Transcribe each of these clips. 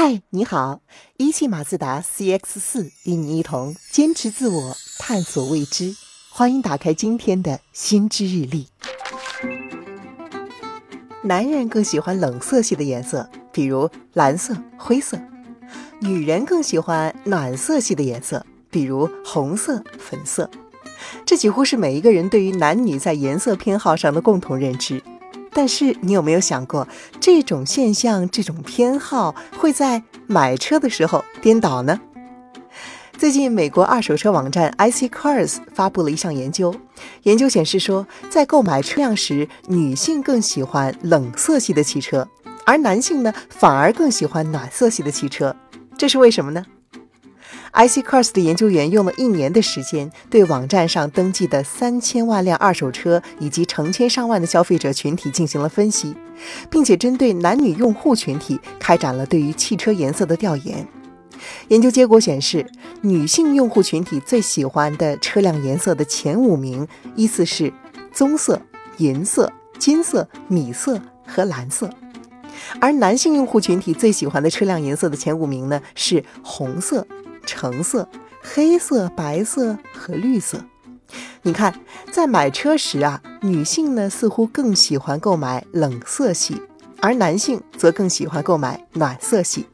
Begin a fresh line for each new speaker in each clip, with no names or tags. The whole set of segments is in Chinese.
嗨，你好！一汽马自达 CX 四与你一同坚持自我，探索未知。欢迎打开今天的新知日历。男人更喜欢冷色系的颜色，比如蓝色、灰色；女人更喜欢暖色系的颜色，比如红色、粉色。这几乎是每一个人对于男女在颜色偏好上的共同认知。但是你有没有想过，这种现象、这种偏好会在买车的时候颠倒呢？最近，美国二手车网站 iC Cars 发布了一项研究，研究显示说，在购买车辆时，女性更喜欢冷色系的汽车，而男性呢，反而更喜欢暖色系的汽车。这是为什么呢？iCars 的研究员用了一年的时间，对网站上登记的三千万辆二手车以及成千上万的消费者群体进行了分析，并且针对男女用户群体开展了对于汽车颜色的调研。研究结果显示，女性用户群体最喜欢的车辆颜色的前五名依次是棕色、银色、金色、米色和蓝色，而男性用户群体最喜欢的车辆颜色的前五名呢是红色。橙色、黑色、白色和绿色。你看，在买车时啊，女性呢似乎更喜欢购买冷色系，而男性则更喜欢购买暖色系。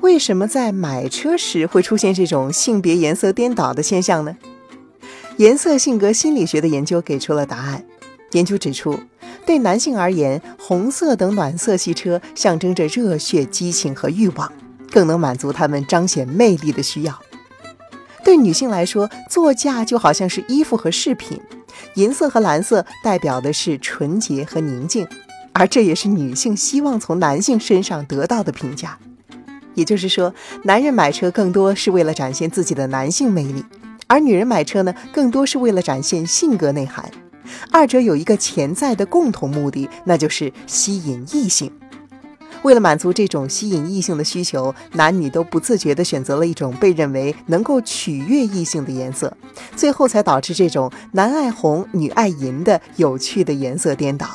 为什么在买车时会出现这种性别颜色颠倒的现象呢？颜色性格心理学的研究给出了答案。研究指出，对男性而言，红色等暖色系车象征着热血、激情和欲望。更能满足他们彰显魅力的需要。对女性来说，座驾就好像是衣服和饰品，银色和蓝色代表的是纯洁和宁静，而这也是女性希望从男性身上得到的评价。也就是说，男人买车更多是为了展现自己的男性魅力，而女人买车呢，更多是为了展现性格内涵。二者有一个潜在的共同目的，那就是吸引异性。为了满足这种吸引异性的需求，男女都不自觉地选择了一种被认为能够取悦异性的颜色，最后才导致这种男爱红、女爱银的有趣的颜色颠倒。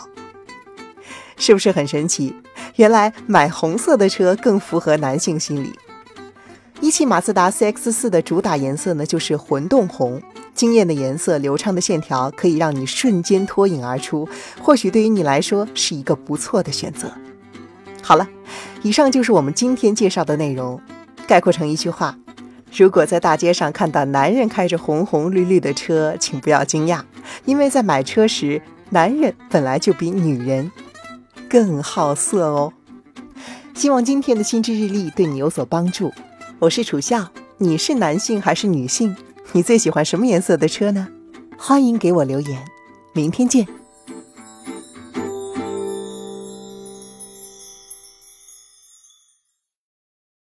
是不是很神奇？原来买红色的车更符合男性心理。一汽马自达 CX-4 的主打颜色呢，就是混动红，惊艳的颜色、流畅的线条，可以让你瞬间脱颖而出。或许对于你来说是一个不错的选择。好了，以上就是我们今天介绍的内容。概括成一句话：如果在大街上看到男人开着红红绿绿的车，请不要惊讶，因为在买车时，男人本来就比女人更好色哦。希望今天的心智日历对你有所帮助。我是楚笑，你是男性还是女性？你最喜欢什么颜色的车呢？欢迎给我留言。明天见。